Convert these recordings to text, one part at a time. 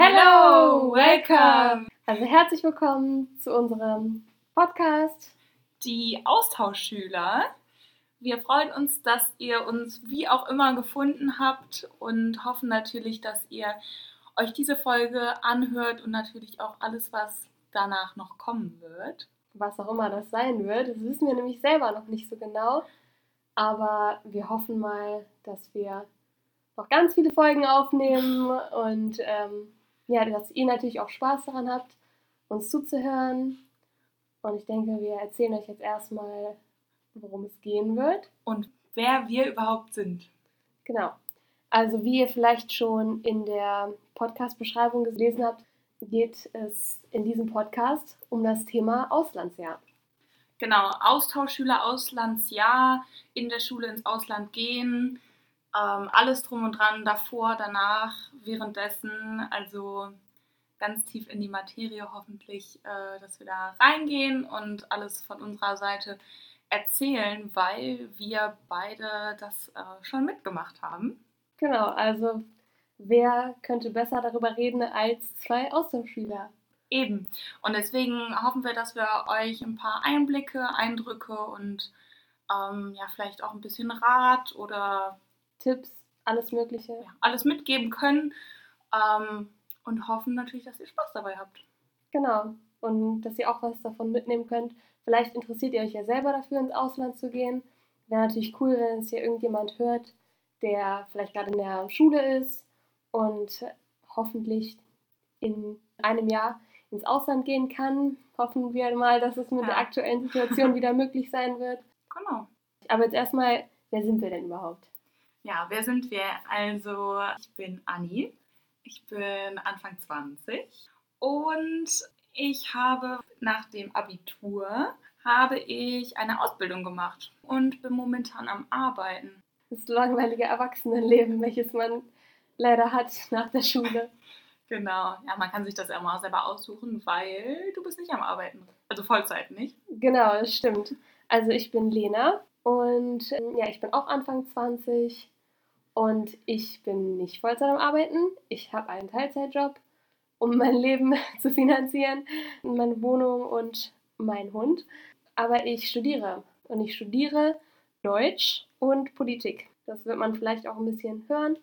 Hello, welcome. Also herzlich willkommen zu unserem Podcast. Die Austauschschüler. Wir freuen uns, dass ihr uns wie auch immer gefunden habt und hoffen natürlich, dass ihr euch diese Folge anhört und natürlich auch alles, was danach noch kommen wird. Was auch immer das sein wird, das wissen wir nämlich selber noch nicht so genau. Aber wir hoffen mal, dass wir noch ganz viele Folgen aufnehmen und ähm, ja, dass ihr natürlich auch Spaß daran habt, uns zuzuhören. Und ich denke, wir erzählen euch jetzt erstmal, worum es gehen wird. Und wer wir überhaupt sind. Genau. Also wie ihr vielleicht schon in der Podcast-Beschreibung gelesen habt, geht es in diesem Podcast um das Thema Auslandsjahr. Genau, Austauschschüler, Auslandsjahr, in der Schule ins Ausland gehen, ähm, alles drum und dran, davor, danach, währenddessen, also ganz tief in die Materie hoffentlich, äh, dass wir da reingehen und alles von unserer Seite erzählen, weil wir beide das äh, schon mitgemacht haben. Genau, also wer könnte besser darüber reden als zwei Austauschschüler? Eben. Und deswegen hoffen wir, dass wir euch ein paar Einblicke, Eindrücke und ähm, ja, vielleicht auch ein bisschen Rat oder Tipps, alles Mögliche. Ja, alles mitgeben können ähm, und hoffen natürlich, dass ihr Spaß dabei habt. Genau. Und dass ihr auch was davon mitnehmen könnt. Vielleicht interessiert ihr euch ja selber dafür, ins Ausland zu gehen. Wäre natürlich cool, wenn es hier irgendjemand hört, der vielleicht gerade in der Schule ist und hoffentlich in einem Jahr ins Ausland gehen kann. Hoffen wir mal, dass es mit ja. der aktuellen Situation wieder möglich sein wird. Genau. Aber jetzt erstmal, wer sind wir denn überhaupt? Ja, wer sind wir? Also, ich bin Anni. Ich bin Anfang 20 und ich habe nach dem Abitur habe ich eine Ausbildung gemacht und bin momentan am Arbeiten. Das langweilige Erwachsenenleben, welches man leider hat nach der Schule. Genau, ja, man kann sich das ja mal selber aussuchen, weil du bist nicht am Arbeiten. Also Vollzeit nicht. Genau, das stimmt. Also ich bin Lena und ähm, ja, ich bin auch Anfang 20 und ich bin nicht Vollzeit am Arbeiten. Ich habe einen Teilzeitjob, um mein Leben zu finanzieren, meine Wohnung und meinen Hund. Aber ich studiere und ich studiere Deutsch und Politik. Das wird man vielleicht auch ein bisschen hören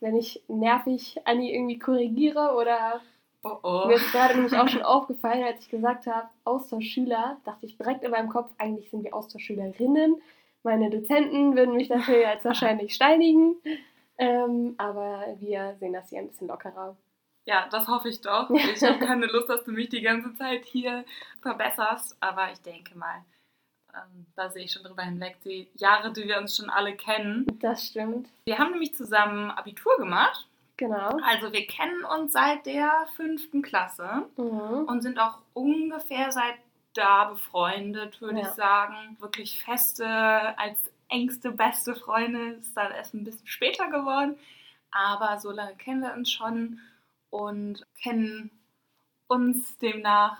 wenn ich nervig Anni irgendwie korrigiere oder oh oh. mir ist gerade nämlich auch schon aufgefallen, als ich gesagt habe, Austauschschüler, dachte ich direkt in meinem Kopf, eigentlich sind wir Austauschschülerinnen. Meine Dozenten würden mich dafür jetzt wahrscheinlich steinigen. Ähm, aber wir sehen das hier ein bisschen lockerer. Ja, das hoffe ich doch. Ich habe keine Lust, dass du mich die ganze Zeit hier verbesserst, aber ich denke mal, ähm, da sehe ich schon drüber hinweg, die Jahre, die wir uns schon alle kennen. Das stimmt. Wir haben nämlich zusammen Abitur gemacht. Genau. Also wir kennen uns seit der fünften Klasse mhm. und sind auch ungefähr seit da befreundet, würde ja. ich sagen. Wirklich feste, als engste, beste Freunde ist dann erst ein bisschen später geworden. Aber so lange kennen wir uns schon und kennen uns demnach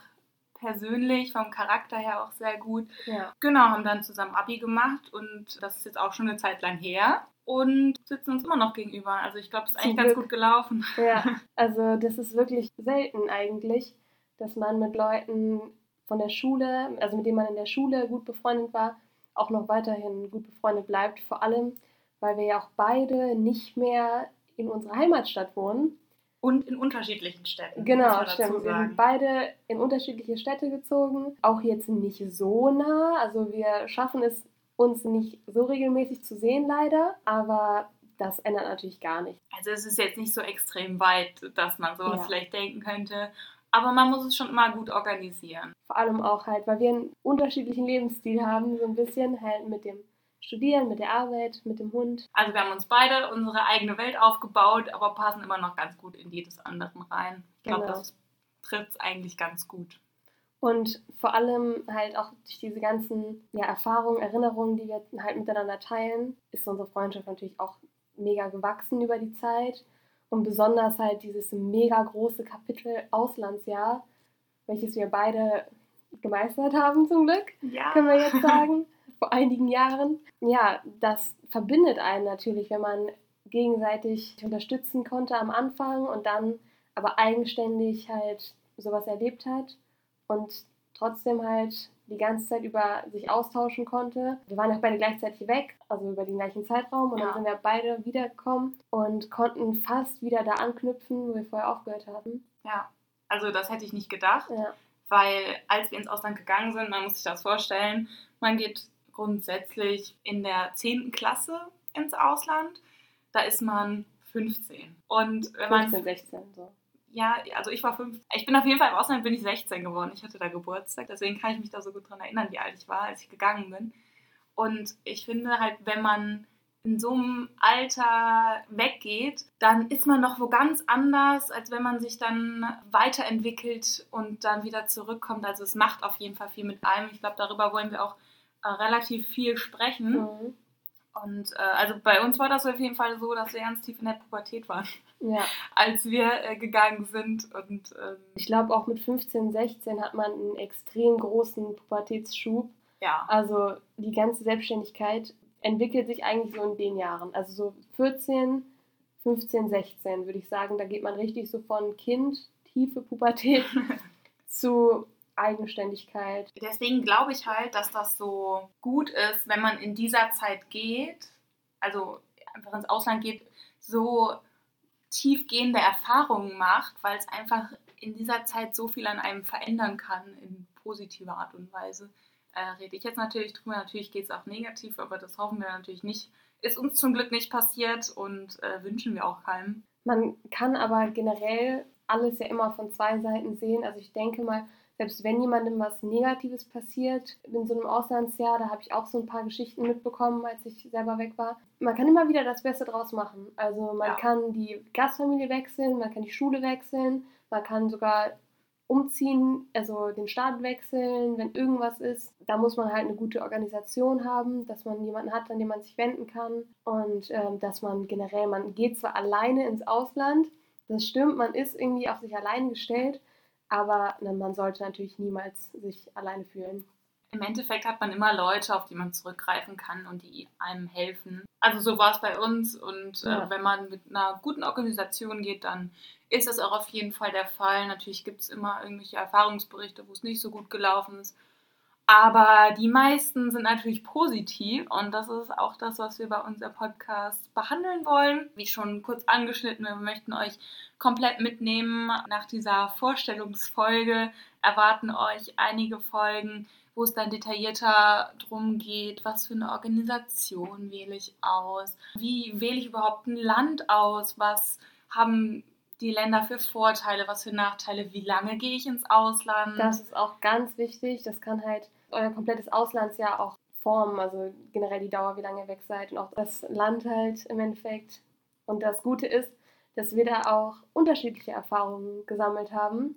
persönlich, vom Charakter her auch sehr gut. Ja. Genau, haben dann zusammen Abi gemacht und das ist jetzt auch schon eine Zeit lang her und sitzen uns immer noch gegenüber. Also ich glaube, es ist eigentlich ganz gut gelaufen. Ja, also das ist wirklich selten eigentlich, dass man mit Leuten von der Schule, also mit denen man in der Schule gut befreundet war, auch noch weiterhin gut befreundet bleibt. Vor allem, weil wir ja auch beide nicht mehr in unserer Heimatstadt wohnen. Und in unterschiedlichen Städten. Genau, stimmt. Wir sind beide in unterschiedliche Städte gezogen. Auch jetzt nicht so nah. Also wir schaffen es uns nicht so regelmäßig zu sehen, leider. Aber das ändert natürlich gar nichts. Also es ist jetzt nicht so extrem weit, dass man sowas ja. vielleicht denken könnte. Aber man muss es schon immer gut organisieren. Vor allem auch halt, weil wir einen unterschiedlichen Lebensstil haben, so ein bisschen halt mit dem Studieren, mit der Arbeit, mit dem Hund. Also wir haben uns beide unsere eigene Welt aufgebaut, aber passen immer noch ganz gut in die des anderen rein. Ich glaube, genau. das trifft es eigentlich ganz gut. Und vor allem halt auch durch diese ganzen ja, Erfahrungen, Erinnerungen, die wir halt miteinander teilen, ist unsere Freundschaft natürlich auch mega gewachsen über die Zeit. Und besonders halt dieses mega große Kapitel Auslandsjahr, welches wir beide gemeistert haben zum Glück, ja. können wir jetzt sagen vor einigen Jahren. Ja, das verbindet einen natürlich, wenn man gegenseitig unterstützen konnte am Anfang und dann aber eigenständig halt sowas erlebt hat und trotzdem halt die ganze Zeit über sich austauschen konnte. Wir waren auch beide gleichzeitig weg, also über den gleichen Zeitraum und ja. dann sind wir beide wiedergekommen und konnten fast wieder da anknüpfen, wo wir vorher aufgehört haben. Ja, also das hätte ich nicht gedacht, ja. weil als wir ins Ausland gegangen sind, man muss sich das vorstellen, man geht grundsätzlich in der 10. Klasse ins Ausland, da ist man 15. Und wenn 15, man 16 so ja, also ich war fünf. Ich bin auf jeden Fall im Ausland bin ich 16 geworden. Ich hatte da Geburtstag, deswegen kann ich mich da so gut dran erinnern, wie alt ich war, als ich gegangen bin. Und ich finde halt, wenn man in so einem Alter weggeht, dann ist man noch wo ganz anders, als wenn man sich dann weiterentwickelt und dann wieder zurückkommt. Also es macht auf jeden Fall viel mit einem. Ich glaube, darüber wollen wir auch äh, relativ viel sprechen. Mhm. Und äh, also bei uns war das auf jeden Fall so, dass wir ganz tief in der Pubertät waren ja. als wir äh, gegangen sind. Und, ähm, ich glaube, auch mit 15, 16 hat man einen extrem großen Pubertätsschub. Ja. Also die ganze Selbstständigkeit entwickelt sich eigentlich so in den Jahren. Also so 14, 15, 16 würde ich sagen, da geht man richtig so von Kind, tiefe Pubertät zu Eigenständigkeit. Deswegen glaube ich halt, dass das so gut ist, wenn man in dieser Zeit geht, also einfach ins Ausland geht, so tiefgehende Erfahrungen macht, weil es einfach in dieser Zeit so viel an einem verändern kann in positiver Art und Weise. Äh, rede ich jetzt natürlich drüber, natürlich geht es auch negativ, aber das hoffen wir natürlich nicht. Ist uns zum Glück nicht passiert und äh, wünschen wir auch keinem. Man kann aber generell alles ja immer von zwei Seiten sehen. Also ich denke mal, selbst wenn jemandem was Negatives passiert, in so einem Auslandsjahr, da habe ich auch so ein paar Geschichten mitbekommen, als ich selber weg war. Man kann immer wieder das Beste draus machen. Also man ja. kann die Gastfamilie wechseln, man kann die Schule wechseln, man kann sogar umziehen, also den Staat wechseln, wenn irgendwas ist. Da muss man halt eine gute Organisation haben, dass man jemanden hat, an den man sich wenden kann und ähm, dass man generell, man geht zwar alleine ins Ausland, das stimmt, man ist irgendwie auf sich allein gestellt, aber ne, man sollte natürlich niemals sich alleine fühlen. Im Endeffekt hat man immer Leute, auf die man zurückgreifen kann und die einem helfen. Also so war es bei uns und äh, ja. wenn man mit einer guten Organisation geht, dann ist das auch auf jeden Fall der Fall. Natürlich gibt es immer irgendwelche Erfahrungsberichte, wo es nicht so gut gelaufen ist. Aber die meisten sind natürlich positiv und das ist auch das, was wir bei unserem Podcast behandeln wollen. Wie schon kurz angeschnitten, wir möchten euch komplett mitnehmen. Nach dieser Vorstellungsfolge erwarten euch einige Folgen, wo es dann detaillierter drum geht, was für eine Organisation wähle ich aus, wie wähle ich überhaupt ein Land aus, was haben die Länder für Vorteile, was für Nachteile, wie lange gehe ich ins Ausland. Das ist auch ganz wichtig. Das kann halt euer komplettes Auslandsjahr auch formen, also generell die Dauer, wie lange ihr weg seid und auch das Land halt im Endeffekt. Und das Gute ist, dass wir da auch unterschiedliche Erfahrungen gesammelt haben.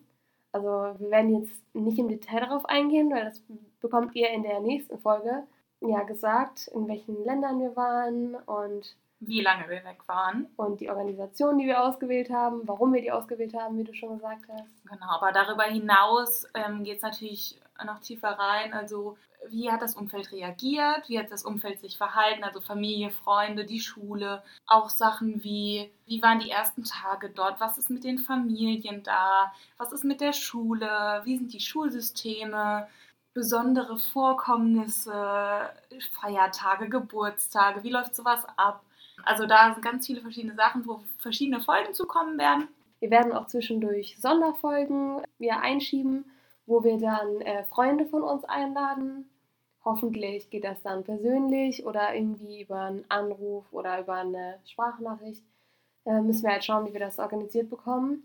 Also wir werden jetzt nicht im Detail darauf eingehen, weil das bekommt ihr in der nächsten Folge ja gesagt, in welchen Ländern wir waren und wie lange wir weg waren. Und die Organisation, die wir ausgewählt haben, warum wir die ausgewählt haben, wie du schon gesagt hast. Genau, aber darüber hinaus ähm, geht es natürlich noch tiefer rein. Also wie hat das Umfeld reagiert, wie hat das Umfeld sich verhalten, also Familie, Freunde, die Schule, auch Sachen wie, wie waren die ersten Tage dort, was ist mit den Familien da, was ist mit der Schule, wie sind die Schulsysteme, besondere Vorkommnisse, Feiertage, Geburtstage, wie läuft sowas ab. Also da sind ganz viele verschiedene Sachen, wo verschiedene Folgen zukommen werden. Wir werden auch zwischendurch Sonderfolgen wieder einschieben wo wir dann äh, Freunde von uns einladen. Hoffentlich geht das dann persönlich oder irgendwie über einen Anruf oder über eine Sprachnachricht. Äh, müssen wir halt schauen, wie wir das organisiert bekommen.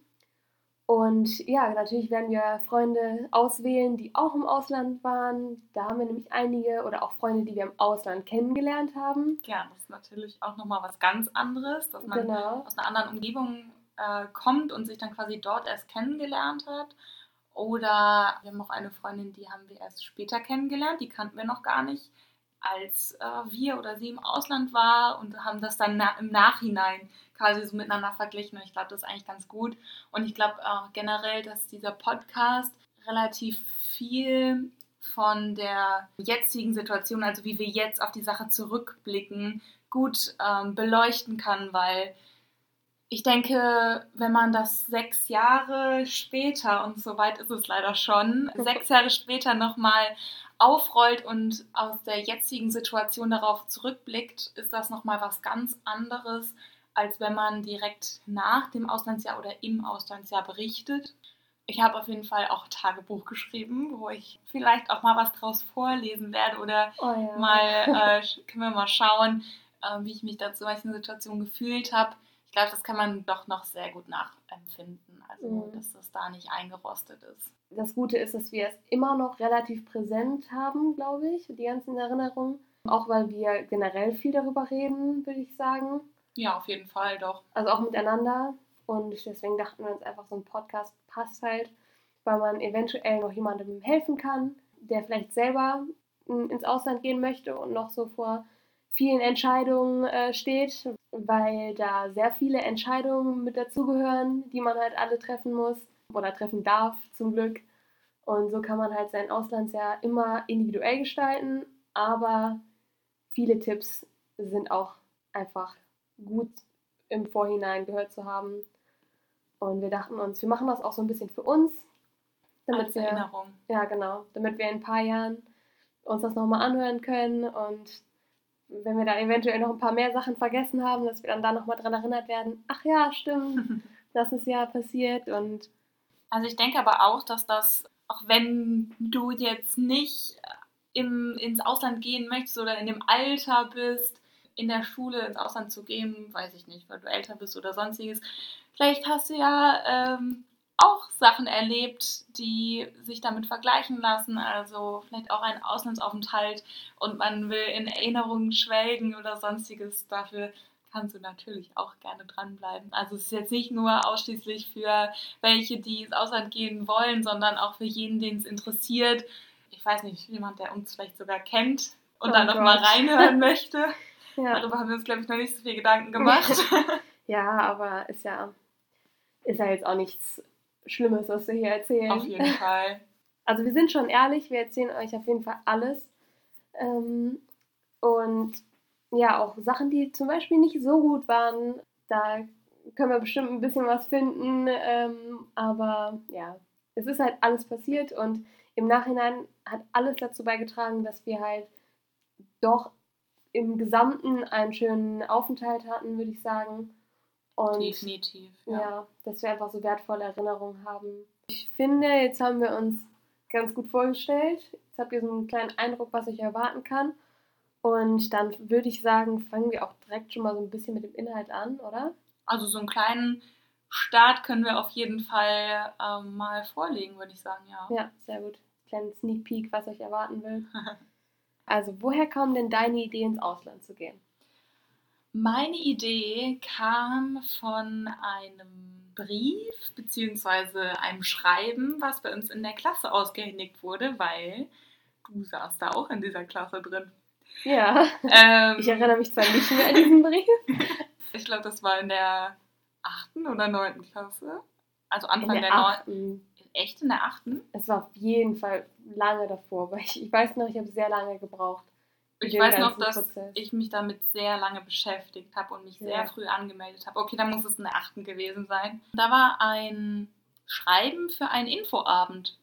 Und ja, natürlich werden wir Freunde auswählen, die auch im Ausland waren. Da haben wir nämlich einige oder auch Freunde, die wir im Ausland kennengelernt haben. Ja, das ist natürlich auch nochmal was ganz anderes, dass man genau. aus einer anderen Umgebung äh, kommt und sich dann quasi dort erst kennengelernt hat. Oder wir haben auch eine Freundin, die haben wir erst später kennengelernt, die kannten wir noch gar nicht, als äh, wir oder sie im Ausland war und haben das dann na im Nachhinein quasi so miteinander verglichen. Und ich glaube, das ist eigentlich ganz gut. Und ich glaube auch generell, dass dieser Podcast relativ viel von der jetzigen Situation, also wie wir jetzt auf die Sache zurückblicken, gut ähm, beleuchten kann, weil Ich denke, wenn man das sechs Jahre später, und so weit ist es leider schon, sechs Jahre später nochmal aufrollt und aus der jetzigen Situation darauf zurückblickt, ist das nochmal was ganz anderes, als wenn man direkt nach dem Auslandsjahr oder im Auslandsjahr berichtet. Ich habe auf jeden Fall auch Tagebuch geschrieben, wo ich vielleicht auch mal was draus vorlesen werde oder oh ja. mal, äh, können wir mal schauen, äh, wie ich mich da zu manchen Situationen gefühlt habe. Ich glaube, das kann man doch noch sehr gut nachempfinden, also mhm. dass das da nicht eingerostet ist. Das Gute ist, dass wir es immer noch relativ präsent haben, glaube ich, die ganzen Erinnerungen. Auch weil wir generell viel darüber reden, würde ich sagen. Ja, auf jeden Fall, doch. Also auch miteinander. Und deswegen dachten wir uns einfach, so ein Podcast passt halt, weil man eventuell noch jemandem helfen kann, der vielleicht selber ins Ausland gehen möchte und noch so vor vielen Entscheidungen äh, steht, weil da sehr viele Entscheidungen mit dazugehören, die man halt alle treffen muss oder treffen darf, zum Glück. Und so kann man halt sein Auslandsjahr immer individuell gestalten, aber viele Tipps sind auch einfach gut im Vorhinein gehört zu haben. Und wir dachten uns, wir machen das auch so ein bisschen für uns. Damit Als wir, Erinnerung. Ja, genau. Damit wir in ein paar Jahren uns das nochmal anhören können und wenn wir da eventuell noch ein paar mehr Sachen vergessen haben, dass wir dann da nochmal dran erinnert werden, ach ja, stimmt, das ist ja passiert und also ich denke aber auch, dass das, auch wenn du jetzt nicht im, ins Ausland gehen möchtest oder in dem Alter bist, in der Schule ins Ausland zu gehen, weiß ich nicht, weil du älter bist oder sonstiges. Vielleicht hast du ja ähm, auch Sachen erlebt, die sich damit vergleichen lassen. Also vielleicht auch ein Auslandsaufenthalt und man will in Erinnerungen schwelgen oder sonstiges. Dafür kannst du natürlich auch gerne dranbleiben. Also es ist jetzt nicht nur ausschließlich für welche, die ins Ausland gehen wollen, sondern auch für jeden, den es interessiert. Ich weiß nicht, jemand, der uns vielleicht sogar kennt und oh dann nochmal reinhören möchte. Ja. Darüber haben wir uns, glaube ich, noch nicht so viel Gedanken gemacht. ja, aber ist ja, ist ja jetzt auch nichts Schlimmes, was wir hier erzählen. Auf jeden Fall. Also wir sind schon ehrlich, wir erzählen euch auf jeden Fall alles. Ähm, und ja, auch Sachen, die zum Beispiel nicht so gut waren, da können wir bestimmt ein bisschen was finden. Ähm, aber ja, es ist halt alles passiert und im Nachhinein hat alles dazu beigetragen, dass wir halt doch im Gesamten einen schönen Aufenthalt hatten, würde ich sagen. Und Definitiv. Ja. ja, dass wir einfach so wertvolle Erinnerungen haben. Ich finde, jetzt haben wir uns ganz gut vorgestellt. Jetzt habt ihr so einen kleinen Eindruck, was euch erwarten kann. Und dann würde ich sagen, fangen wir auch direkt schon mal so ein bisschen mit dem Inhalt an, oder? Also so einen kleinen Start können wir auf jeden Fall ähm, mal vorlegen, würde ich sagen, ja. Ja, sehr gut. Kleinen Sneak Peek, was euch erwarten will. also, woher kam denn deine Idee, ins Ausland zu gehen? Meine Idee kam von einem Brief bzw. einem Schreiben, was bei uns in der Klasse ausgehändigt wurde, weil du saßt da auch in dieser Klasse drin. Ja. Ähm, ich erinnere mich zwar nicht mehr an diesen Brief. ich glaube, das war in der achten oder neunten Klasse. Also Anfang in der neunten. Echt in der achten? Es war auf jeden Fall lange davor, weil ich, ich weiß noch, ich habe sehr lange gebraucht ich weiß noch, dass Prozess. ich mich damit sehr lange beschäftigt habe und mich sehr ja. früh angemeldet habe. Okay, dann muss es in der achten gewesen sein. Da war ein Schreiben für einen Infoabend,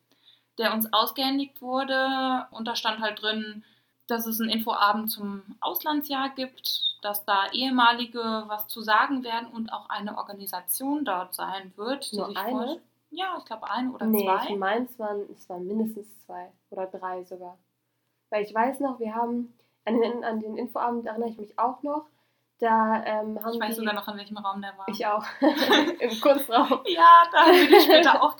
der uns ausgehändigt wurde. Und da stand halt drin, dass es einen Infoabend zum Auslandsjahr gibt, dass da ehemalige was zu sagen werden und auch eine Organisation dort sein wird. Nur eine? Ja, ich glaube eine oder nee, zwei. Ich meine, es waren, es waren mindestens zwei oder drei sogar. Weil ich weiß noch, wir haben an den, an den Infoabend erinnere ich mich auch noch. Da ähm, haben ich weiß die, sogar noch, in welchem Raum der war. Ich auch. Im Kunstraum. ja, da haben wir die später auch.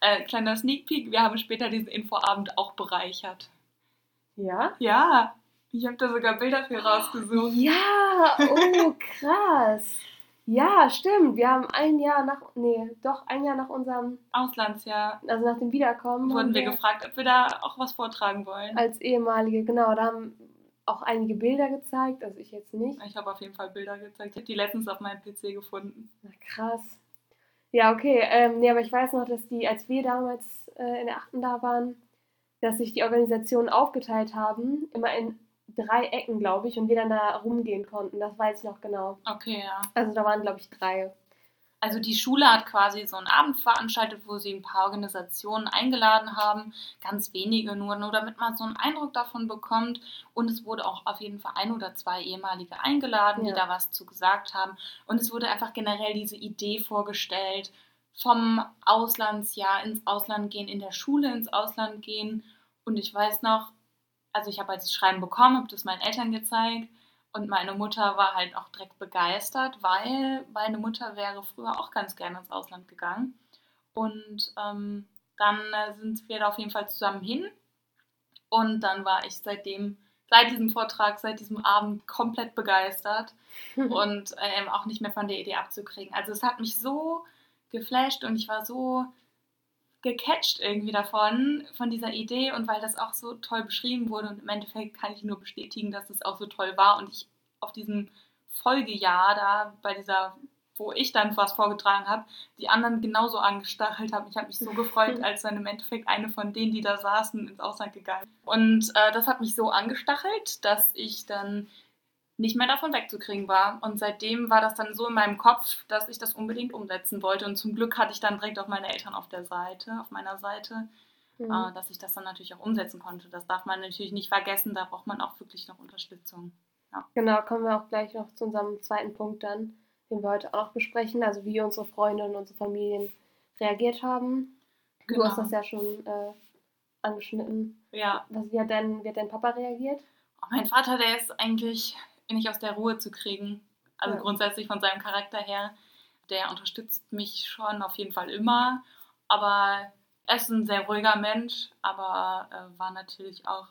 Äh, kleiner Sneak Peek, wir haben später diesen Infoabend auch bereichert. Ja? Ja. Ich habe da sogar Bilder für rausgesucht. Ja, oh krass. Ja, stimmt. Wir haben ein Jahr nach, nee, doch ein Jahr nach unserem Auslandsjahr, also nach dem Wiederkommen, wurden wir gefragt, ob wir da auch was vortragen wollen. Als ehemalige, genau. Da haben auch einige Bilder gezeigt, also ich jetzt nicht. Ich habe auf jeden Fall Bilder gezeigt. Ich habe die letztens auf meinem PC gefunden. Na krass. Ja, okay. Ähm, nee, aber ich weiß noch, dass die, als wir damals äh, in der achten da waren, dass sich die Organisationen aufgeteilt haben, immer in drei Ecken, glaube ich, und wir dann da rumgehen konnten. Das weiß ich noch genau. Okay, ja. Also da waren, glaube ich, drei. Also die Schule hat quasi so einen Abend veranstaltet, wo sie ein paar Organisationen eingeladen haben, ganz wenige nur, nur damit man so einen Eindruck davon bekommt. Und es wurde auch auf jeden Fall ein oder zwei ehemalige eingeladen, ja. die da was zu gesagt haben. Und es wurde einfach generell diese Idee vorgestellt, vom Auslandsjahr ins Ausland gehen, in der Schule ins Ausland gehen. Und ich weiß noch, also ich habe halt das Schreiben bekommen, habe das meinen Eltern gezeigt und meine Mutter war halt auch direkt begeistert, weil meine Mutter wäre früher auch ganz gerne ins Ausland gegangen. Und ähm, dann äh, sind wir da auf jeden Fall zusammen hin. Und dann war ich seitdem, seit diesem Vortrag, seit diesem Abend komplett begeistert und ähm, auch nicht mehr von der Idee abzukriegen. Also es hat mich so geflasht und ich war so gecatcht irgendwie davon, von dieser Idee und weil das auch so toll beschrieben wurde und im Endeffekt kann ich nur bestätigen, dass es auch so toll war und ich auf diesem Folgejahr da bei dieser, wo ich dann was vorgetragen habe, die anderen genauso angestachelt habe. Ich habe mich so gefreut, als dann im Endeffekt eine von denen, die da saßen, ins Ausland gegangen. Und äh, das hat mich so angestachelt, dass ich dann nicht mehr davon wegzukriegen war. Und seitdem war das dann so in meinem Kopf, dass ich das unbedingt umsetzen wollte. Und zum Glück hatte ich dann direkt auch meine Eltern auf der Seite, auf meiner Seite, mhm. äh, dass ich das dann natürlich auch umsetzen konnte. Das darf man natürlich nicht vergessen, da braucht man auch wirklich noch Unterstützung. Ja. Genau, kommen wir auch gleich noch zu unserem zweiten Punkt dann, den wir heute auch noch besprechen, also wie unsere Freunde und unsere Familien reagiert haben. Genau. Du hast das ja schon äh, angeschnitten. Ja. Was, wie, hat dein, wie hat dein Papa reagiert? Oh, mein Vater, der ist eigentlich nicht aus der Ruhe zu kriegen. Also ja. grundsätzlich von seinem Charakter her. Der unterstützt mich schon auf jeden Fall immer. Aber er ist ein sehr ruhiger Mensch, aber äh, war natürlich auch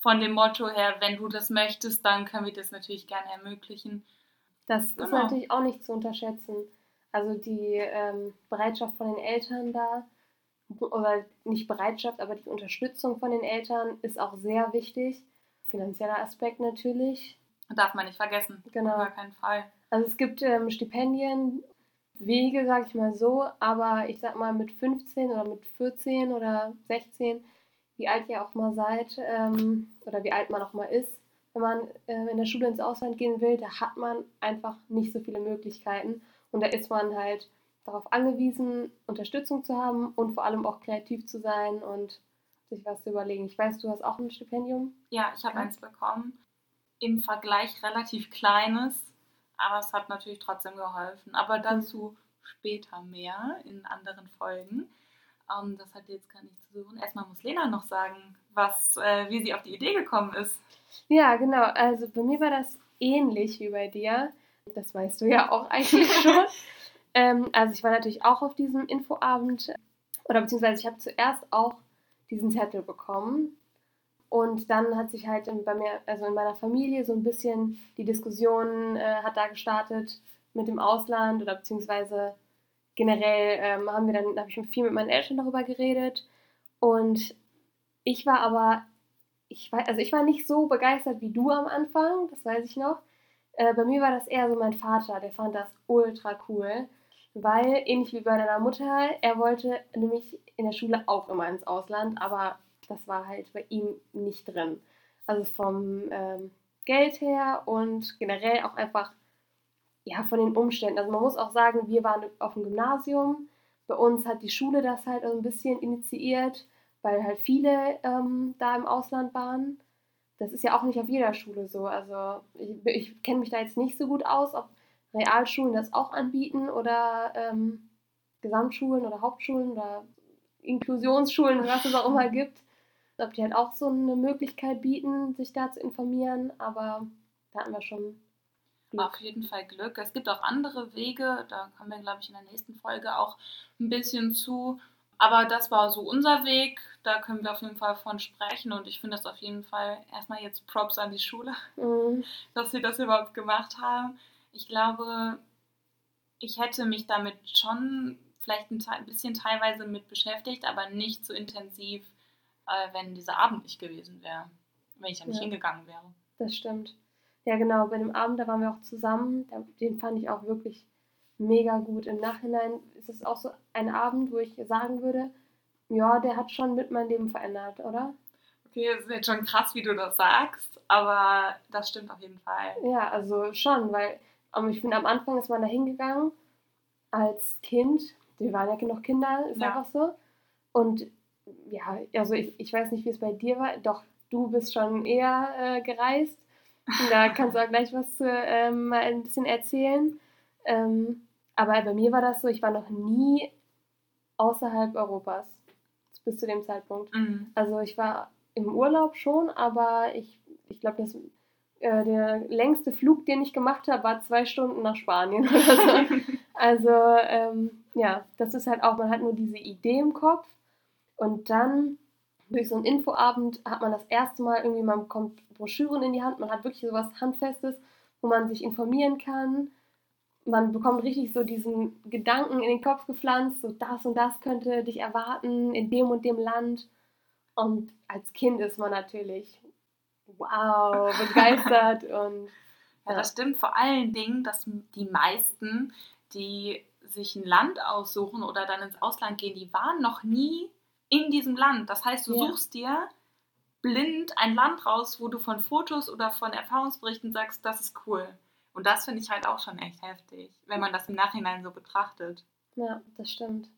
von dem Motto her, wenn du das möchtest, dann können wir das natürlich gerne ermöglichen. Das genau. ist natürlich auch nicht zu unterschätzen. Also die ähm, Bereitschaft von den Eltern da, oder nicht Bereitschaft, aber die Unterstützung von den Eltern ist auch sehr wichtig. Finanzieller Aspekt natürlich. Darf man nicht vergessen. Genau. Auf gar keinen Fall. Also es gibt ähm, Stipendien, Wege, sag ich mal so, aber ich sag mal mit 15 oder mit 14 oder 16, wie alt ihr auch mal seid ähm, oder wie alt man auch mal ist, wenn man äh, in der Schule ins Ausland gehen will, da hat man einfach nicht so viele Möglichkeiten und da ist man halt darauf angewiesen, Unterstützung zu haben und vor allem auch kreativ zu sein und sich was zu überlegen. Ich weiß, du hast auch ein Stipendium. Ja, ich habe eins bekommen im Vergleich relativ kleines, aber es hat natürlich trotzdem geholfen. Aber mhm. dazu später mehr in anderen Folgen. Um, ähm, das hat jetzt gar nichts zu suchen. Erstmal muss Lena noch sagen, was, äh, wie sie auf die Idee gekommen ist. Ja, genau. Also bei mir war das ähnlich wie bei dir. Das weißt du ja auch eigentlich schon. ähm, also ich war natürlich auch auf diesem Infoabend oder beziehungsweise ich habe zuerst auch diesen Zettel bekommen und dann hat sich halt in, bei mir, also in meiner Familie, so ein bisschen die Diskussion äh, hat da gestartet mit dem Ausland oder beziehungsweise generell ähm, haben wir dann, habe ich viel mit meinen Eltern darüber geredet. Und ich war aber, ich war, also ich war nicht so begeistert wie du am Anfang, das weiß ich noch. Äh, bei mir war das eher so mein Vater, der fand das ultra cool, weil ähnlich wie bei deiner Mutter, er wollte nämlich in der Schule auch immer ins Ausland, aber das war halt bei ihm nicht drin. Also vom ähm, Geld her und generell auch einfach ja, von den Umständen. Also man muss auch sagen, wir waren auf dem Gymnasium. Bei uns hat die Schule das halt ein bisschen initiiert, weil halt viele ähm, da im Ausland waren. Das ist ja auch nicht auf jeder Schule so. Also ich, ich kenne mich da jetzt nicht so gut aus, ob Realschulen das auch anbieten oder ähm, Gesamtschulen oder Hauptschulen oder Inklusionsschulen, was es auch immer gibt ob die halt auch so eine Möglichkeit bieten, sich da zu informieren, aber da hatten wir schon Glück. Auf jeden Fall Glück. Es gibt auch andere Wege, da kommen wir, glaube ich, in der nächsten Folge auch ein bisschen zu. Aber das war so unser Weg, da können wir auf jeden Fall von sprechen und ich finde das auf jeden Fall erstmal jetzt Props an die Schule, mhm. dass sie das überhaupt gemacht haben. Ich glaube, ich hätte mich damit schon vielleicht ein bisschen teilweise mit beschäftigt, aber nicht so intensiv wenn dieser Abend nicht gewesen wäre. Wenn ich da nicht ja. hingegangen wäre. Das stimmt. Ja, genau. Bei dem Abend, da waren wir auch zusammen. Den fand ich auch wirklich mega gut. Im Nachhinein ist es auch so ein Abend, wo ich sagen würde, ja, der hat schon mit meinem Leben verändert, oder? Okay, es ist jetzt schon krass, wie du das sagst, aber das stimmt auf jeden Fall. Ja, also schon, weil um, ich finde, am Anfang ist man da hingegangen als Kind, wir waren ja noch Kinder, ist ja. einfach so. Und ja, also ich, ich weiß nicht, wie es bei dir war, doch du bist schon eher äh, gereist. Da kannst du auch gleich was zu, ähm, mal ein bisschen erzählen. Ähm, aber bei mir war das so, ich war noch nie außerhalb Europas bis zu dem Zeitpunkt. Mhm. Also ich war im Urlaub schon, aber ich, ich glaube, das äh, der längste Flug, den ich gemacht habe, war zwei Stunden nach Spanien oder so. also ähm, ja, das ist halt auch, man hat nur diese Idee im Kopf und dann durch so einen Infoabend hat man das erste Mal irgendwie, man bekommt Broschüren in die Hand, man hat wirklich sowas Handfestes, wo man sich informieren kann. Man bekommt richtig so diesen Gedanken in den Kopf gepflanzt, so das und das könnte dich erwarten in dem und dem Land. Und als Kind ist man natürlich wow, begeistert und. Ja, das stimmt vor allen Dingen, dass die meisten, die sich ein Land aussuchen oder dann ins Ausland gehen, die waren noch nie in diesem Land. Das heißt, du ja. suchst dir blind ein Land raus, wo du von Fotos oder von Erfahrungsberichten sagst, das ist cool. Und das finde ich halt auch schon echt heftig, wenn man das im Nachhinein so betrachtet. Ja, das stimmt.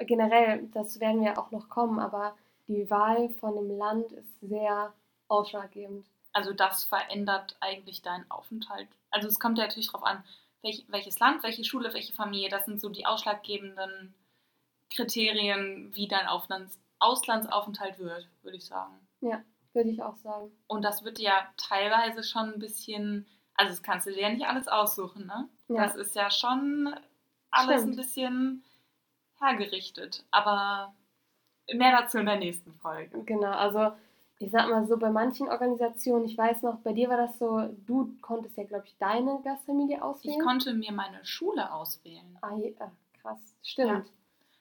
Generell, das werden wir auch noch kommen, aber die Wahl von einem Land ist sehr ausschlaggebend. Also das verändert eigentlich deinen Aufenthalt. Also es kommt ja natürlich darauf an, welch, welches Land, welche Schule, welche Familie, das sind so die ausschlaggebenden Kriterien, wie dein Auflands Auslandsaufenthalt wird, würde ich sagen. Ja, würde ich auch sagen. Und das wird ja teilweise schon ein bisschen, also das kannst du dir ja nicht alles aussuchen, ne? Ja. Das ist ja schon alles Stimmt. ein bisschen hergerichtet. Aber mehr dazu in der nächsten Folge. Genau, also ich sag mal so, bei manchen Organisationen, ich weiß noch, bei dir war das so, du konntest ja, glaube ich, deine Gastfamilie auswählen. Ich konnte mir meine Schule auswählen. Ah, ja, krass, stimmt. Ja.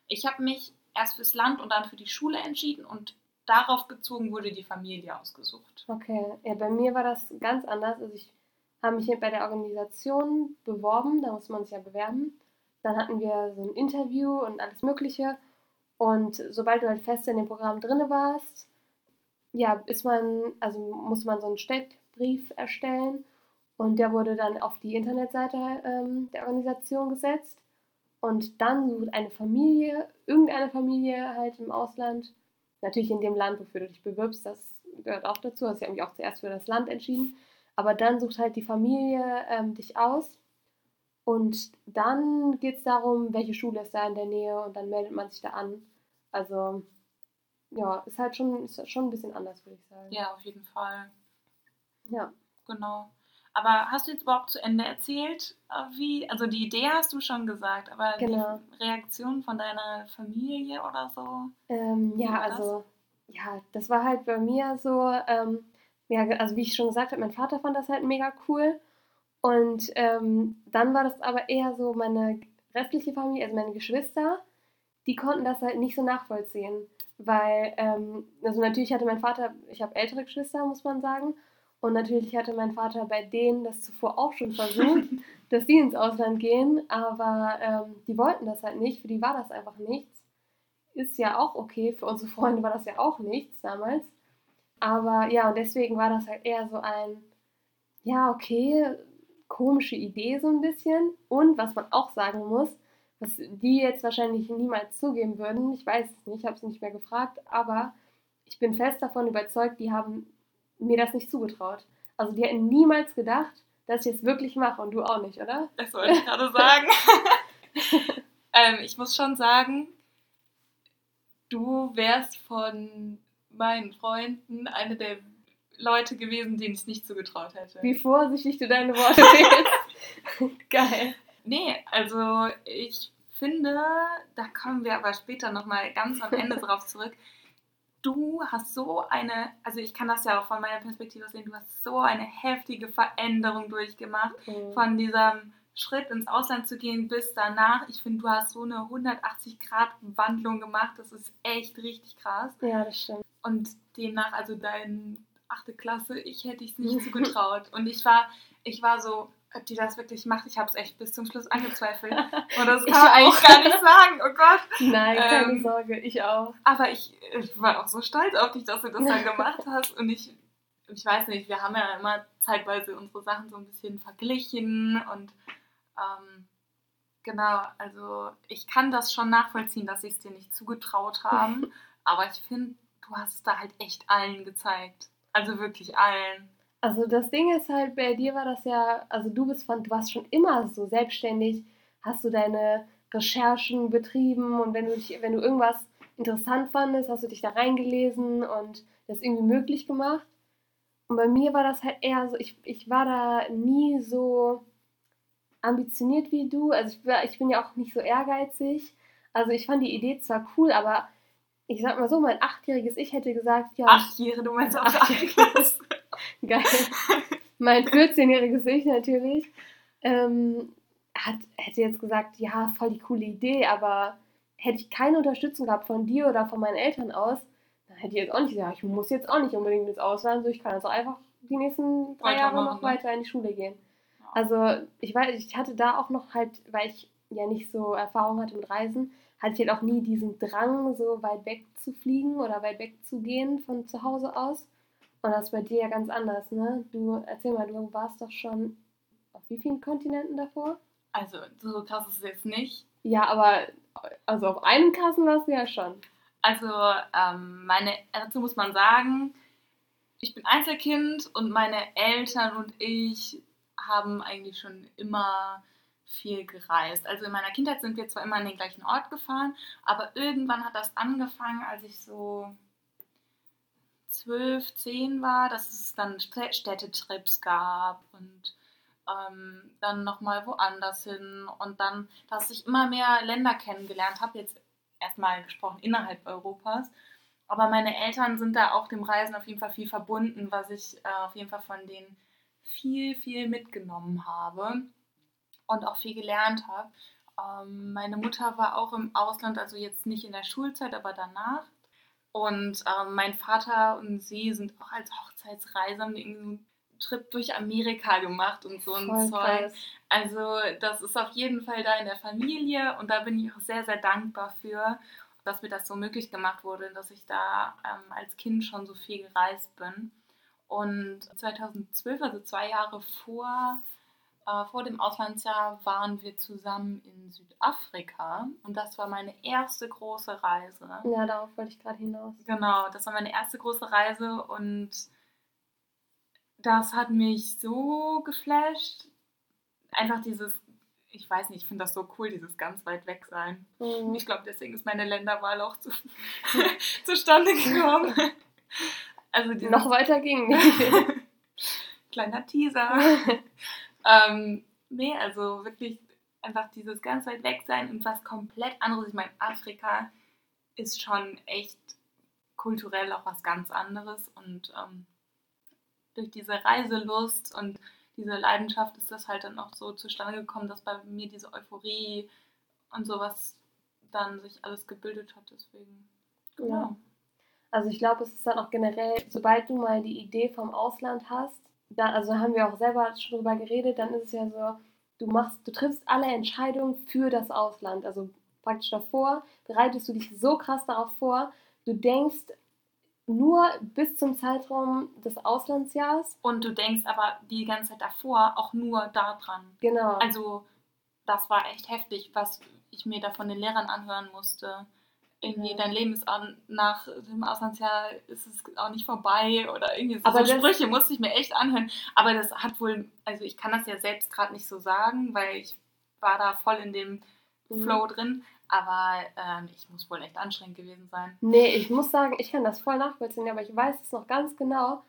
Ich habe mich erst fürs Land und dann für die Schule entschieden und darauf bezogen wurde die Familie ausgesucht. Okay, ja, bei mir war das ganz anders. Also ich habe mich bei der Organisation beworben, da muss man sich ja bewerben. Dann hatten wir so ein Interview und alles Mögliche. Und sobald du halt fest in dem Programm drin warst, ja, ist man, also muss man so einen Steckbrief erstellen und der wurde dann auf die Internetseite ähm, der Organisation gesetzt. Und dann sucht eine Familie, irgendeine Familie halt im Ausland, natürlich in dem Land, wofür du dich bewirbst, das gehört auch dazu. Also ich habe mich auch zuerst für das Land entschieden. Aber dann sucht halt die Familie ähm, dich aus. Und dann geht es darum, welche Schule ist da in der Nähe und dann meldet man sich da an. Also ja, ist halt schon, ist schon ein bisschen anders, würde ich sagen. Ja, auf jeden Fall. Ja. Genau. Aber hast du jetzt überhaupt zu Ende erzählt, äh, wie, also die Idee hast du schon gesagt, aber genau. die Reaktion von deiner Familie oder so? Ähm, ja, also, ja, das war halt bei mir so, ähm, ja, also wie ich schon gesagt habe, mein Vater fand das halt mega cool. Und ähm, dann war das aber eher so meine restliche Familie, also meine Geschwister, die konnten das halt nicht so nachvollziehen. Weil, ähm, also natürlich hatte mein Vater, ich habe ältere Geschwister, muss man sagen. Und natürlich hatte mein Vater bei denen das zuvor auch schon versucht, dass die ins Ausland gehen. Aber ähm, die wollten das halt nicht. Für die war das einfach nichts. Ist ja auch okay. Für unsere Freunde war das ja auch nichts damals. Aber ja, und deswegen war das halt eher so ein, ja, okay, komische Idee so ein bisschen. Und was man auch sagen muss, was die jetzt wahrscheinlich niemals zugeben würden. Ich weiß es nicht, ich habe es nicht mehr gefragt, aber ich bin fest davon überzeugt, die haben mir das nicht zugetraut. Also die hätten niemals gedacht, dass ich es wirklich mache und du auch nicht, oder? Das wollte ich gerade sagen. ähm, ich muss schon sagen, du wärst von meinen Freunden eine der Leute gewesen, denen ich es nicht zugetraut hätte. Wie vorsichtig du deine Worte wählst. Geil. Nee, also ich finde, da kommen wir aber später nochmal ganz am Ende drauf zurück. Du hast so eine, also ich kann das ja auch von meiner Perspektive sehen, du hast so eine heftige Veränderung durchgemacht. Mhm. Von diesem Schritt ins Ausland zu gehen bis danach. Ich finde, du hast so eine 180-Grad-Wandlung gemacht. Das ist echt richtig krass. Ja, das stimmt. Und demnach, also deine achte Klasse, ich hätte es nicht zugetraut. Und ich war, ich war so, ob die das wirklich macht. Ich habe es echt bis zum Schluss angezweifelt. Und das kann man eigentlich gar nicht sagen. Oh Gott. Nein, keine ähm, Sorge, ich auch. Aber ich, ich, war auch so stolz auf dich, dass du das dann gemacht hast. Und ich, ich weiß nicht, wir haben ja immer zeitweise unsere Sachen so ein bisschen verglichen und ähm, Genau, also ich kann das schon nachvollziehen, dass sie es dir nicht zugetraut haben, aber ich finde, du hast es da halt echt allen gezeigt. Also wirklich allen. Also das Ding ist halt, bei dir war das ja, also du bist von, du warst schon immer so selbstständig, hast du deine Recherchen betrieben und wenn du dich, wenn du irgendwas interessant fandest, hast du dich da reingelesen und das irgendwie möglich gemacht. Und bei mir war das halt eher so, ich, ich war da nie so ambitioniert wie du. Also ich, war, ich bin ja auch nicht so ehrgeizig. Also ich fand die Idee zwar cool, aber ich sag mal so, mein achtjähriges Ich hätte gesagt, ja. Achtjährige, du meinst auch achtjähriges. Geil. mein 14-jähriges Ich natürlich. Ähm, hat, hätte jetzt gesagt, ja, voll die coole Idee, aber hätte ich keine Unterstützung gehabt von dir oder von meinen Eltern aus, dann hätte ich jetzt auch nicht gesagt, ich muss jetzt auch nicht unbedingt ins Ausland, so ich kann auch einfach die nächsten drei Jahre noch ne? weiter in die Schule gehen. Ja. Also ich weiß, ich hatte da auch noch halt, weil ich ja nicht so Erfahrung hatte mit Reisen, hatte ich halt auch nie diesen Drang, so weit weg zu fliegen oder weit weg zu gehen von zu Hause aus. Und das ist bei dir ja ganz anders, ne? Du, erzähl mal, du warst doch schon auf wie vielen Kontinenten davor? Also, so krass ist es jetzt nicht. Ja, aber also auf einem Kassen warst du ja schon. Also, ähm, meine, dazu muss man sagen, ich bin Einzelkind und meine Eltern und ich haben eigentlich schon immer viel gereist. Also in meiner Kindheit sind wir zwar immer an den gleichen Ort gefahren, aber irgendwann hat das angefangen, als ich so zwölf, zehn war, dass es dann Städtetrips gab und ähm, dann nochmal woanders hin und dann, dass ich immer mehr Länder kennengelernt habe, jetzt erstmal gesprochen innerhalb Europas. Aber meine Eltern sind da auch dem Reisen auf jeden Fall viel verbunden, was ich äh, auf jeden Fall von denen viel, viel mitgenommen habe und auch viel gelernt habe. Ähm, meine Mutter war auch im Ausland, also jetzt nicht in der Schulzeit, aber danach. Und ähm, mein Vater und sie sind auch als Hochzeitsreiser irgendwie Trip durch Amerika gemacht und so ein Voll Zeug. Krass. Also das ist auf jeden Fall da in der Familie und da bin ich auch sehr, sehr dankbar für, dass mir das so möglich gemacht wurde, dass ich da ähm, als Kind schon so viel gereist bin. Und 2012, also zwei Jahre vor, äh, vor dem Auslandsjahr, waren wir zusammen in Südafrika und das war meine erste große Reise. Ja, darauf wollte ich gerade hinaus. Genau, das war meine erste große Reise und das hat mich so geflasht. Einfach dieses, ich weiß nicht, ich finde das so cool, dieses ganz weit weg sein. Mhm. Ich glaube, deswegen ist meine Länderwahl auch zu, zustande gekommen. Also Noch weiter ging nicht. Kleiner Teaser. ähm, nee, also wirklich einfach dieses ganz weit weg sein und was komplett anderes. Ich meine, Afrika ist schon echt kulturell auch was ganz anderes und ähm, durch diese Reiselust und diese Leidenschaft ist das halt dann auch so zustande gekommen, dass bei mir diese Euphorie und sowas dann sich alles gebildet hat. Deswegen. Genau. Ja. Also ich glaube, es ist dann auch generell, sobald du mal die Idee vom Ausland hast, dann, also haben wir auch selber schon drüber geredet, dann ist es ja so, du machst, du triffst alle Entscheidungen für das Ausland. Also praktisch davor bereitest du dich so krass darauf vor, du denkst nur bis zum Zeitraum des Auslandsjahres. Und du denkst aber die ganze Zeit davor auch nur daran. Genau. Also das war echt heftig, was ich mir da von den Lehrern anhören musste. Irgendwie, ja. dein Leben ist auch nach dem Auslandsjahr ist es auch nicht vorbei oder irgendwie so, aber so Sprüche musste ich mir echt anhören. Aber das hat wohl, also ich kann das ja selbst gerade nicht so sagen, weil ich war da voll in dem mhm. Flow drin. Aber ähm, ich muss wohl echt anstrengend gewesen sein. Nee, ich muss sagen, ich kann das voll nachvollziehen, aber ich weiß es noch ganz genau.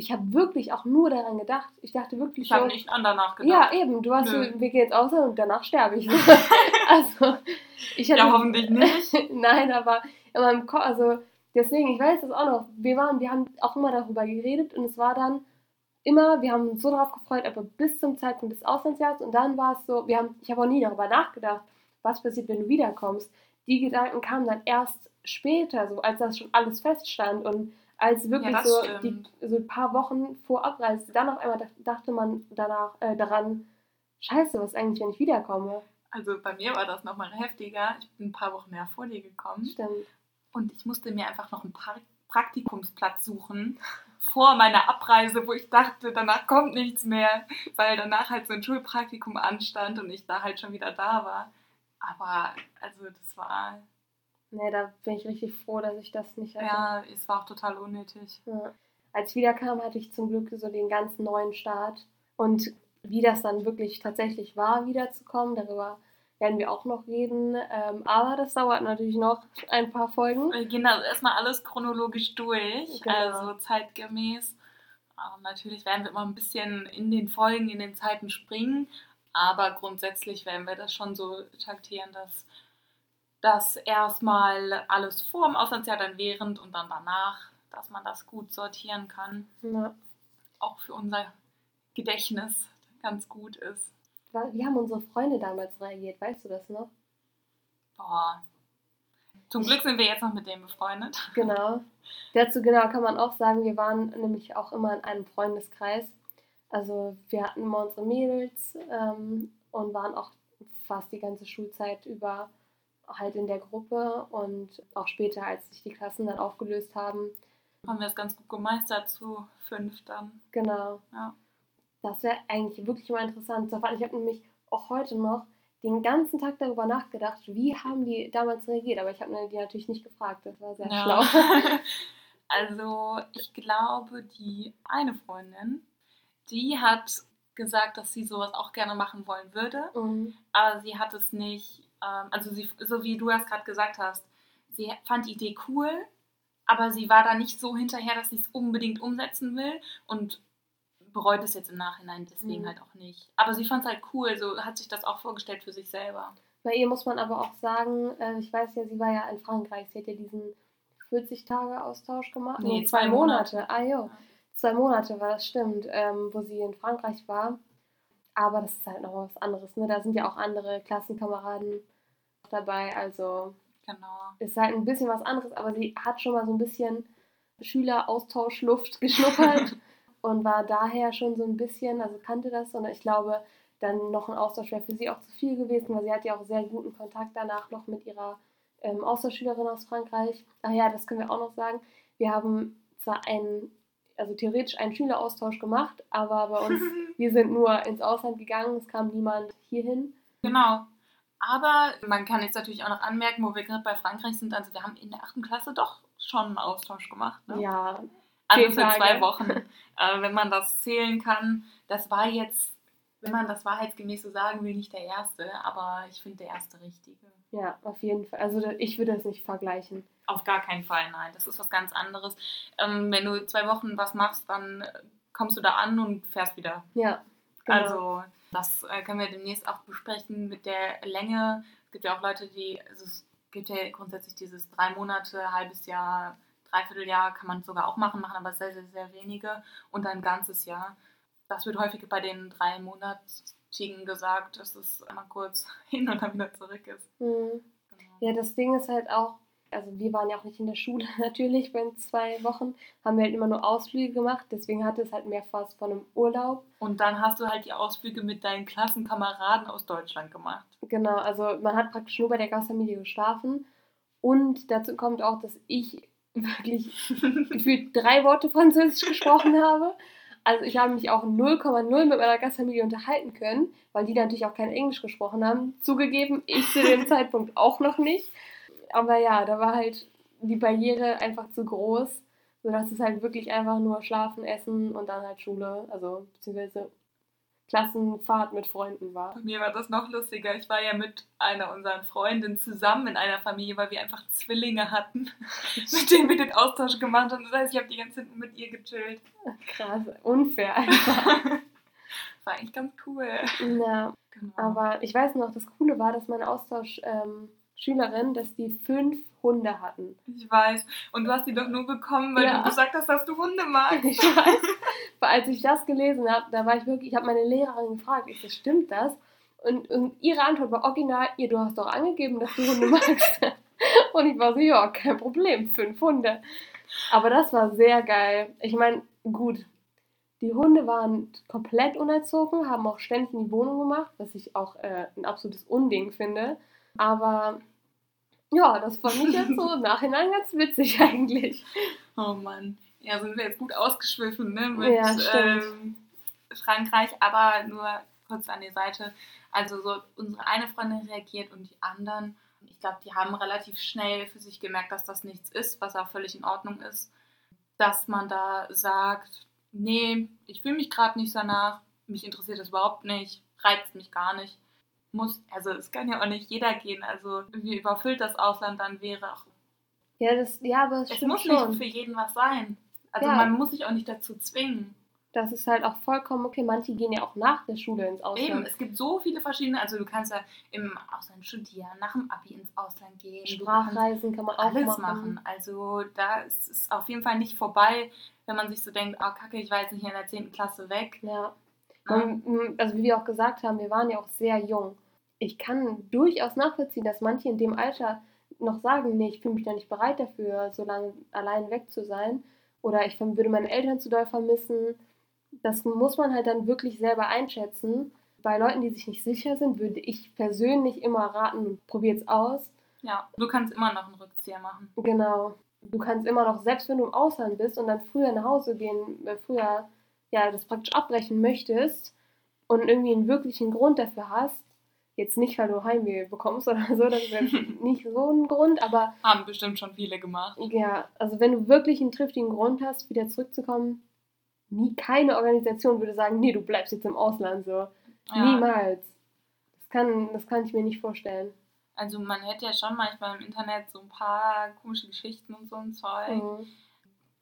Ich habe wirklich auch nur daran gedacht. Ich dachte wirklich Ich habe nicht an danach gedacht. Ja, eben. Du hast, Nö. wir gehen jetzt aus und danach sterbe ich. also, ich hatte, Ja, hoffentlich nicht. Nein, aber in meinem Kopf, also deswegen, ich weiß das auch noch. Wir waren, wir haben auch immer darüber geredet und es war dann immer, wir haben uns so darauf gefreut, aber bis zum Zeitpunkt des Auslandsjahres und dann war es so, wir haben, ich habe auch nie darüber nachgedacht was passiert, wenn du wiederkommst. Die Gedanken kamen dann erst später, so als das schon alles feststand und als wirklich ja, so, die, so ein paar Wochen vor Abreise, dann auf einmal dachte man danach äh, daran, scheiße, was eigentlich, wenn ich wiederkomme? Also bei mir war das nochmal heftiger. Ich bin ein paar Wochen mehr vor dir gekommen. Stimmt. Und ich musste mir einfach noch einen Praktikumsplatz suchen. vor meiner Abreise, wo ich dachte, danach kommt nichts mehr, weil danach halt so ein Schulpraktikum anstand und ich da halt schon wieder da war. Aber also das war. Nee, da bin ich richtig froh, dass ich das nicht hatte. Ja, es war auch total unnötig. Ja. Als ich wiederkam, hatte ich zum Glück so den ganz neuen Start. Und wie das dann wirklich tatsächlich war, wiederzukommen, darüber werden wir auch noch reden. Ähm, aber das dauert natürlich noch ein paar Folgen. Wir gehen da erstmal alles chronologisch durch, genau. also zeitgemäß. Und natürlich werden wir immer ein bisschen in den Folgen, in den Zeiten springen. Aber grundsätzlich werden wir das schon so taktieren, dass das erstmal alles vor dem Auslandsjahr, dann während und dann danach, dass man das gut sortieren kann. Ja. Auch für unser Gedächtnis ganz gut ist. Wie haben unsere Freunde damals reagiert? Weißt du das noch? Boah. Zum Glück sind wir jetzt noch mit dem befreundet. Genau. Dazu genau kann man auch sagen, wir waren nämlich auch immer in einem Freundeskreis. Also wir hatten immer unsere Mädels ähm, und waren auch fast die ganze Schulzeit über halt in der Gruppe und auch später, als sich die Klassen dann aufgelöst haben. Haben wir es ganz gut gemeistert zu fünf dann. Genau. Ja. Das wäre eigentlich wirklich mal interessant Ich habe nämlich auch heute noch den ganzen Tag darüber nachgedacht, wie haben die damals reagiert. Aber ich habe die natürlich nicht gefragt. Das war sehr ja. schlau. also ich glaube, die eine Freundin, die hat gesagt, dass sie sowas auch gerne machen wollen würde. Mhm. Aber sie hat es nicht, ähm, also sie, so wie du das gerade gesagt hast, sie fand die Idee cool, aber sie war da nicht so hinterher, dass sie es unbedingt umsetzen will. Und bereut es jetzt im Nachhinein deswegen mhm. halt auch nicht. Aber sie fand es halt cool, so hat sich das auch vorgestellt für sich selber. Bei ihr muss man aber auch sagen, äh, ich weiß ja, sie war ja in Frankreich, sie hat ja diesen 40-Tage-Austausch gemacht. Nee, nee zwei, zwei Monate. Monate. Ah, jo. Zwei Monate war das, stimmt, ähm, wo sie in Frankreich war. Aber das ist halt noch was anderes, ne? Da sind ja auch andere Klassenkameraden dabei, also genau. ist halt ein bisschen was anderes, aber sie hat schon mal so ein bisschen Schüleraustauschluft geschnuppert und war daher schon so ein bisschen, also kannte das, sondern ich glaube, dann noch ein Austausch wäre für sie auch zu viel gewesen, weil sie hat ja auch sehr guten Kontakt danach noch mit ihrer ähm, Austauschschülerin aus Frankreich. Ach ja, das können wir auch noch sagen. Wir haben zwar einen, also theoretisch einen Schüleraustausch gemacht, aber bei uns, wir sind nur ins Ausland gegangen, es kam niemand hierhin. Genau. Aber man kann jetzt natürlich auch noch anmerken, wo wir gerade bei Frankreich sind, also wir haben in der achten Klasse doch schon einen Austausch gemacht. Ne? Ja, also für zwei Wochen, äh, wenn man das zählen kann. Das war jetzt, wenn man das wahrheitsgemäß so sagen will, nicht der erste, aber ich finde der erste richtige. Ja, auf jeden Fall. Also ich würde das nicht vergleichen. Auf gar keinen Fall, nein. Das ist was ganz anderes. Ähm, wenn du zwei Wochen was machst, dann kommst du da an und fährst wieder. Ja. Genau. Also das äh, können wir demnächst auch besprechen mit der Länge. Es gibt ja auch Leute, die, also es gibt ja grundsätzlich dieses drei Monate, halbes Jahr, Dreivierteljahr kann man sogar auch machen, machen aber sehr, sehr, sehr wenige und ein ganzes Jahr. Das wird häufig bei den drei Monatigen gesagt, dass es einmal kurz hin und dann wieder zurück ist. Mhm. Genau. Ja, das Ding ist halt auch, also wir waren ja auch nicht in der Schule natürlich bei zwei Wochen, haben wir halt immer nur Ausflüge gemacht, deswegen hatte es halt mehr fast von einem Urlaub. Und dann hast du halt die Ausflüge mit deinen Klassenkameraden aus Deutschland gemacht. Genau, also man hat praktisch nur bei der Gastfamilie geschlafen und dazu kommt auch, dass ich wirklich gefühlt drei Worte Französisch gesprochen habe. Also ich habe mich auch 0,0 mit meiner Gastfamilie unterhalten können, weil die natürlich auch kein Englisch gesprochen haben. Zugegeben, ich zu dem Zeitpunkt auch noch nicht. Aber ja, da war halt die Barriere einfach zu groß, sodass es halt wirklich einfach nur schlafen, essen und dann halt Schule, also beziehungsweise Klassenfahrt mit Freunden war. Bei mir war das noch lustiger. Ich war ja mit einer unserer Freundinnen zusammen in einer Familie, weil wir einfach Zwillinge hatten, mit denen wir den Austausch gemacht haben. Das heißt, ich habe die ganze Zeit mit ihr gechillt. Krass, unfair einfach. war eigentlich ganz cool. Ja, genau. aber ich weiß noch, das Coole war, dass meine Austauschschülerin, ähm, dass die fünf Hunde hatten. Ich weiß. Und du hast die doch nur bekommen, weil ja. du gesagt hast, dass du Hunde magst. Ich weiß. Als ich das gelesen habe, da war ich wirklich, ich habe meine Lehrerin gefragt, ich so, stimmt das? Und, und ihre Antwort war original, ihr, du hast doch angegeben, dass du Hunde magst. und ich war so, ja, kein Problem, fünf Hunde. Aber das war sehr geil. Ich meine, gut, die Hunde waren komplett unerzogen, haben auch ständig in die Wohnung gemacht, was ich auch äh, ein absolutes Unding finde. Aber ja, das fand ich jetzt so im Nachhinein ganz witzig eigentlich. Oh Mann. Ja, sind wir jetzt gut ausgeschwiffen, ne? Mit ja, ähm, Frankreich, aber nur kurz an die Seite. Also so unsere eine Freundin reagiert und die anderen, ich glaube, die haben relativ schnell für sich gemerkt, dass das nichts ist, was auch völlig in Ordnung ist. Dass man da sagt, nee, ich fühle mich gerade nicht danach, mich interessiert das überhaupt nicht, reizt mich gar nicht. Muss, also es kann ja auch nicht jeder gehen. Also wie überfüllt das Ausland dann wäre. Ja, das, ja, aber es, es muss schon. nicht für jeden was sein. Also ja. man muss sich auch nicht dazu zwingen. Das ist halt auch vollkommen okay. Manche gehen ja auch nach der Schule ins Ausland. Eben, es gibt so viele verschiedene. Also du kannst ja im Ausland studieren, nach dem Abi ins Ausland gehen. Sprachreisen kann man auch alles machen. machen. Also da ist es auf jeden Fall nicht vorbei, wenn man sich so denkt, oh kacke, ich war jetzt nicht in der 10. Klasse weg. Ja. Man, also wie wir auch gesagt haben, wir waren ja auch sehr jung. Ich kann durchaus nachvollziehen, dass manche in dem Alter noch sagen, nee, ich fühle mich da nicht bereit dafür, so lange allein weg zu sein. Oder ich würde meine Eltern zu doll vermissen. Das muss man halt dann wirklich selber einschätzen. Bei Leuten, die sich nicht sicher sind, würde ich persönlich immer raten, probier es aus. Ja, du kannst immer noch einen Rückzieher machen. Genau. Du kannst immer noch, selbst wenn du im Ausland bist und dann früher nach Hause gehen, äh, früher ja das praktisch abbrechen möchtest und irgendwie einen wirklichen Grund dafür hast, jetzt nicht, weil du Heimweh bekommst oder so, das ist jetzt nicht so ein Grund, aber. Haben bestimmt schon viele gemacht. Ja, also wenn du wirklich einen triftigen Grund hast, wieder zurückzukommen, nie keine Organisation würde sagen, nee, du bleibst jetzt im Ausland so. Ja. Niemals. Das kann, das kann ich mir nicht vorstellen. Also man hätte ja schon manchmal im Internet so ein paar komische Geschichten und so ein Zeug. Mhm.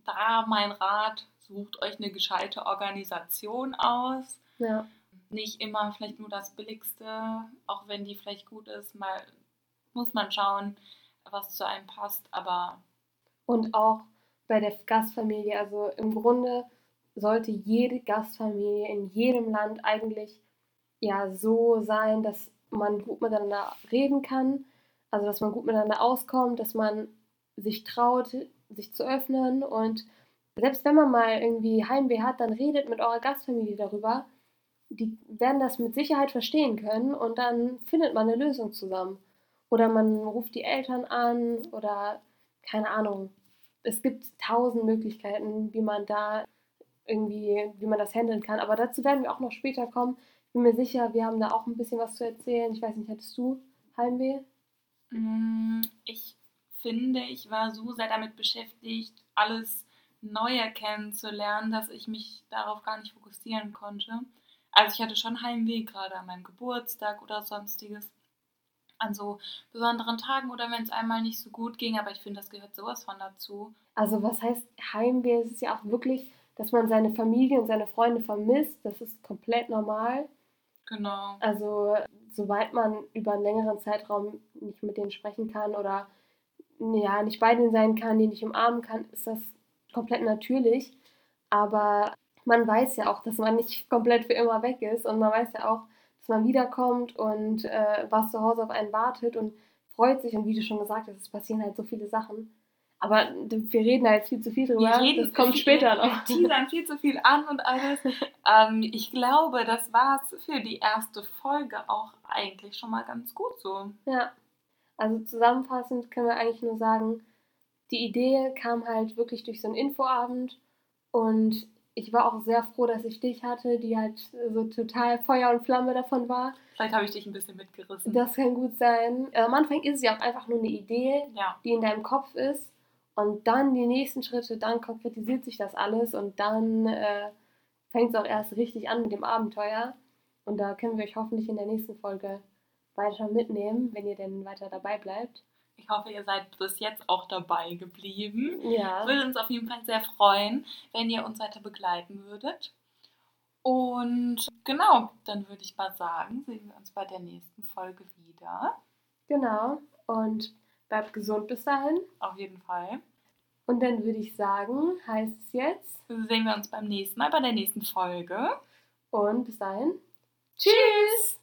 Da mein Rat, sucht euch eine gescheite Organisation aus. Ja. Nicht immer vielleicht nur das Billigste, auch wenn die vielleicht gut ist. Mal muss man schauen, was zu einem passt, aber. Und auch bei der Gastfamilie, also im Grunde sollte jede Gastfamilie in jedem Land eigentlich ja so sein, dass man gut miteinander reden kann, also dass man gut miteinander auskommt, dass man sich traut, sich zu öffnen und selbst wenn man mal irgendwie Heimweh hat, dann redet mit eurer Gastfamilie darüber. Die werden das mit Sicherheit verstehen können und dann findet man eine Lösung zusammen. Oder man ruft die Eltern an oder keine Ahnung. Es gibt tausend Möglichkeiten, wie man da irgendwie, wie man das handeln kann. Aber dazu werden wir auch noch später kommen. Ich bin mir sicher, wir haben da auch ein bisschen was zu erzählen. Ich weiß nicht, hattest du Heimweh? Mm, ich finde, ich war so sehr damit beschäftigt, alles Neue kennenzulernen, dass ich mich darauf gar nicht fokussieren konnte. Also ich hatte schon Heimweh, gerade an meinem Geburtstag oder sonstiges. An so besonderen Tagen oder wenn es einmal nicht so gut ging, aber ich finde, das gehört sowas von dazu. Also was heißt Heimweh? Es ist ja auch wirklich, dass man seine Familie und seine Freunde vermisst. Das ist komplett normal. Genau. Also soweit man über einen längeren Zeitraum nicht mit denen sprechen kann oder ja, nicht bei denen sein kann, die nicht umarmen kann, ist das komplett natürlich. Aber man weiß ja auch, dass man nicht komplett für immer weg ist und man weiß ja auch, dass man wiederkommt und äh, was zu Hause auf einen wartet und freut sich und wie du schon gesagt hast, es passieren halt so viele Sachen. Aber wir reden da jetzt viel zu viel drüber. das kommt viel, später noch. Wir teasern viel zu viel an und alles. ähm, ich glaube, das war es für die erste Folge auch eigentlich schon mal ganz gut so. Ja. Also zusammenfassend können wir eigentlich nur sagen, die Idee kam halt wirklich durch so einen Infoabend und ich war auch sehr froh, dass ich dich hatte, die halt so total Feuer und Flamme davon war. Vielleicht habe ich dich ein bisschen mitgerissen. Das kann gut sein. Am Anfang ist es ja auch einfach nur eine Idee, ja. die in deinem Kopf ist. Und dann die nächsten Schritte, dann konkretisiert sich das alles und dann äh, fängt es auch erst richtig an mit dem Abenteuer. Und da können wir euch hoffentlich in der nächsten Folge weiter mitnehmen, wenn ihr denn weiter dabei bleibt. Ich hoffe, ihr seid bis jetzt auch dabei geblieben. Ja. Würde uns auf jeden Fall sehr freuen, wenn ihr uns weiter begleiten würdet. Und genau, dann würde ich mal sagen, sehen wir uns bei der nächsten Folge wieder. Genau. Und bleibt gesund bis dahin. Auf jeden Fall. Und dann würde ich sagen, heißt es jetzt. Sehen wir uns beim nächsten Mal bei der nächsten Folge. Und bis dahin. Tschüss!